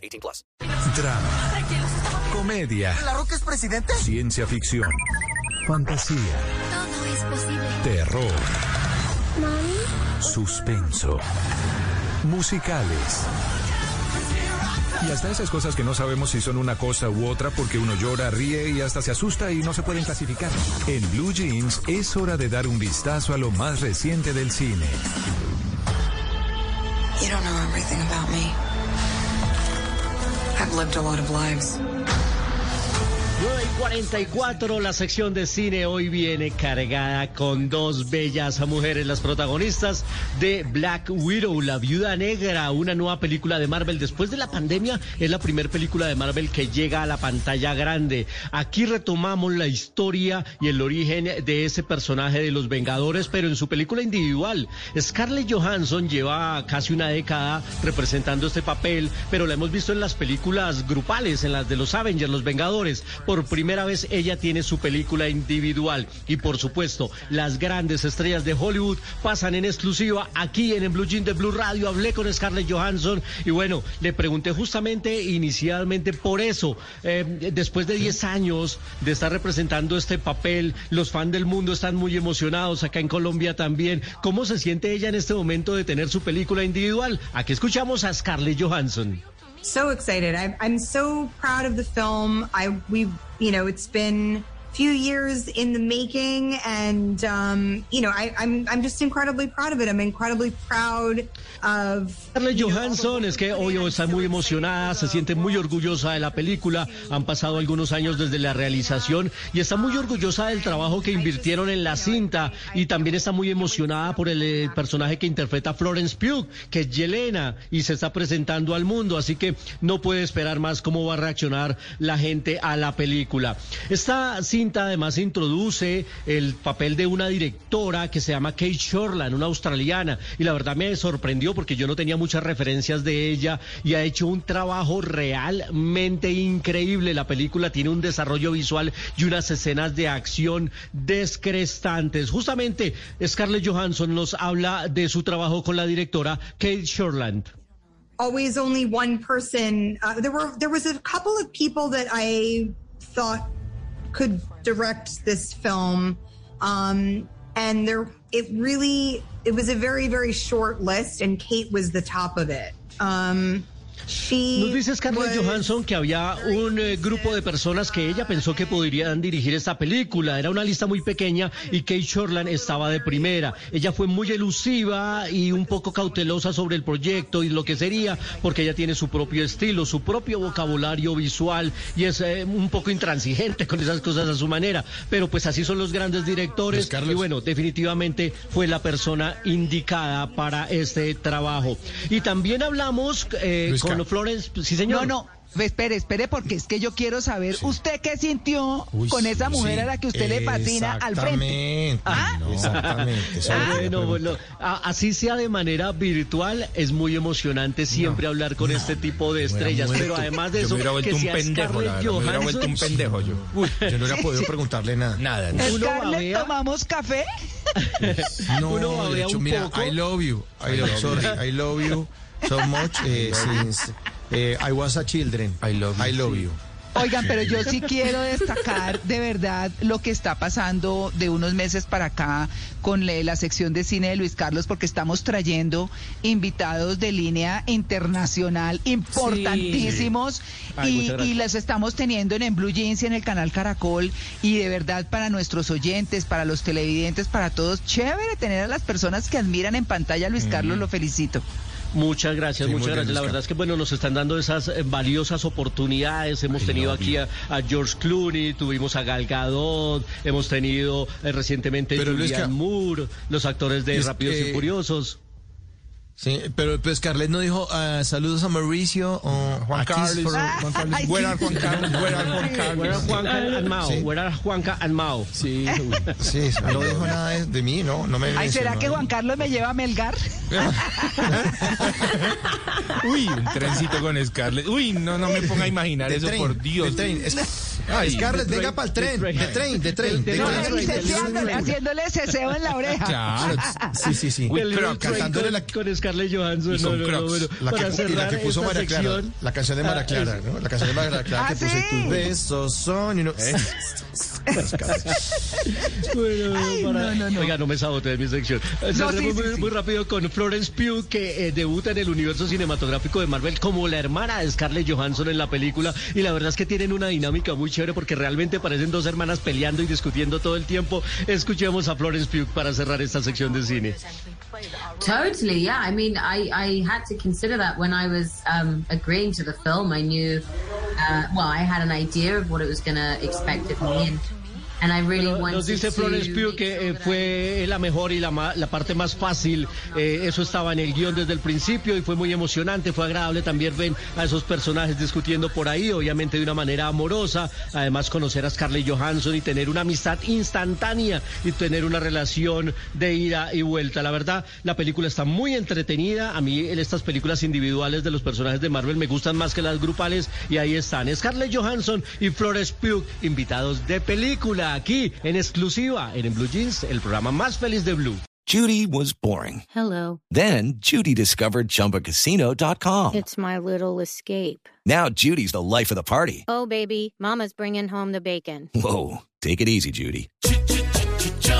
18 plus. Drama. Comedia. ¿La Roca es presidente? Ciencia ficción. Fantasía. Todo es posible. Terror. Suspenso. Musicales. Y hasta esas cosas que no sabemos si son una cosa u otra porque uno llora, ríe y hasta se asusta y no se pueden clasificar. En Blue Jeans es hora de dar un vistazo a lo más reciente del cine. You don't know everything about me. I've lived a lot of lives. 9 y 44, la sección de cine hoy viene cargada con dos bellas mujeres, las protagonistas de Black Widow, La Viuda Negra, una nueva película de Marvel. Después de la pandemia, es la primera película de Marvel que llega a la pantalla grande. Aquí retomamos la historia y el origen de ese personaje de los Vengadores, pero en su película individual. Scarlett Johansson lleva casi una década representando este papel, pero la hemos visto en las películas grupales, en las de los Avengers, los Vengadores por primera vez ella tiene su película individual. Y por supuesto, las grandes estrellas de Hollywood pasan en exclusiva aquí en el Blue Jean de Blue Radio. Hablé con Scarlett Johansson y bueno, le pregunté justamente inicialmente por eso. Eh, después de 10 años de estar representando este papel, los fans del mundo están muy emocionados, acá en Colombia también. ¿Cómo se siente ella en este momento de tener su película individual? Aquí escuchamos a Scarlett Johansson. So excited. I, I'm so proud of the film. I we you know it's been few years in the making and um, you know I, I'm I'm just incredibly proud of it. I'm incredibly proud of Scarlett Johansson es que hoy está muy emocionada, se siente muy orgullosa de la película. Han pasado algunos años desde la realización y está muy orgullosa del trabajo que invirtieron en la cinta y también está muy emocionada por el eh, personaje que interpreta Florence Pugh, que es Yelena y se está presentando al mundo, así que no puede esperar más cómo va a reaccionar la gente a la película. Esta cinta además introduce el papel de una directora que se llama Kate Shortland, una australiana, y la verdad me sorprendió porque yo no tenía muchas referencias de ella y ha hecho un trabajo realmente increíble. La película tiene un desarrollo visual y unas escenas de acción descrestantes. Justamente Scarlett Johansson nos habla de su trabajo con la directora Kate Shortland. always only one person. Uh, there were there was a couple of people that I thought could direct this film, um, and there it really it was a very very short list, and Kate was the top of it. Um, Nos dice Scarlett was- Johansson que había un eh, grupo de personas que ella pensó que podrían dirigir esta película. Era una lista muy pequeña y Kate Shortland estaba de primera. Ella fue muy elusiva y un poco cautelosa sobre el proyecto y lo que sería, porque ella tiene su propio estilo, su propio vocabulario visual y es eh, un poco intransigente con esas cosas a su manera. Pero pues así son los grandes directores y bueno, definitivamente fue la persona indicada para este trabajo. Y también hablamos eh, Luis con Ca- Florence, sí señor. No, no. Espere, espere, porque es que yo quiero saber, ¿usted qué sintió Uy, con esa sí, mujer sí. a la que usted le patina al frente? Exactamente, ¿Ah? Exactamente. Ah, que bueno, bueno, así sea de manera virtual, es muy emocionante siempre hablar con este tipo de estrellas. Pero además de yo eso, me hubiera que vuelto un sea pendejo, la Scarlett verdad. Me hubiera vuelto un pendejo yo. yo no hubiera podido preguntarle nada. Nada. Scarlett. ¿tomamos café? No, Uno de hecho, un mira, poco. I love you. I love, sorry, I love you so much eh, since eh, I was a children. I love you, I love sí. you. Oigan, pero yo sí quiero destacar de verdad lo que está pasando de unos meses para acá con la sección de cine de Luis Carlos, porque estamos trayendo invitados de línea internacional importantísimos Ay, y, y las estamos teniendo en, en Blue Jeans y en el canal Caracol. Y de verdad, para nuestros oyentes, para los televidentes, para todos, chévere tener a las personas que admiran en pantalla a Luis Carlos, lo felicito. Muchas gracias, Sí, muchas bien, gracias. La verdad es que bueno, nos están dando esas eh, valiosas oportunidades. Hemos Ay, tenido no, aquí a, a George Clooney, tuvimos a Gal Gadot, hemos tenido eh, recientemente Pero, Luisca, Moore, los actores de Rápidos y Furiosos. Sí, pero pues Scarlett no dijo ah, saludos a Mauricio o Juan a Kiss Carlos. for- Juan Carlos. Juan Carlos? Where are Juan Carlos? Juanca and Mao? Sí. Where are Juanca and Mao? Sí, uy. Sí, no dijo nada de, de mí, no, no me Ay, ¿será que Juan Carlos me lleva a Melgar? Uy, un trencito con Scarlett. Uy, no, no me ponga a imaginar De eso, por Dios. Ay, Scarlett, venga para el tren, de tren. de tren, haciéndole ceseo en la oreja. Claro, sí, sí, sí. Pero cantándole con, la- con Scarlett Johansson. No, con no, bueno, La que, puso María Clara, la canción de María ah, Clara, ¿no? La canción de María Clara ¿Ah, que puse tus besos son y no... Bueno, Ay, para- no, no, no. Oiga, no me sabote de mi sección. Eh, Cerremos sí, sí, muy, sí. muy rápido con Florence Pugh, que eh, debuta en el universo cinematográfico de Marvel como la hermana de Scarlett Johansson en la película. Y la verdad es que tienen una dinámica muy chévere porque realmente parecen dos hermanas peleando y discutiendo todo el tiempo. Escuchemos a Florence Pugh para cerrar esta sección de cine. Totally, yeah. I mean, I, I had to consider that when I was um, agreeing to the film. I knew, uh, well, I had an idea of what it was going to expect of me, and, really Nos dice Florence Pugh que eh, fue la mejor y la, ma- la parte más fácil. Eh, eso estaba en el guion desde el principio y fue muy emocionante, fue agradable también ver a esos personajes discutiendo por ahí, obviamente de una manera amorosa. Además, conocer a Scarlett Johansson y tener una amistad instantánea y tener una relación de ida y vuelta. La verdad, la película está muy entretenida. A mí, estas películas individuales de los personajes de Marvel me gustan más que las grupales y ahí están Scarlett Johansson y Florence Pugh, invitados de película aquí en exclusiva en, En Blue Jeans, el programa más feliz de Blue. Judy was boring. Hello. Then Judy discovered ChumbaCasino.com. It's my little escape. Now Judy's the life of the party. Oh, baby, Mama's bringing home the bacon. Whoa, take it easy, Judy.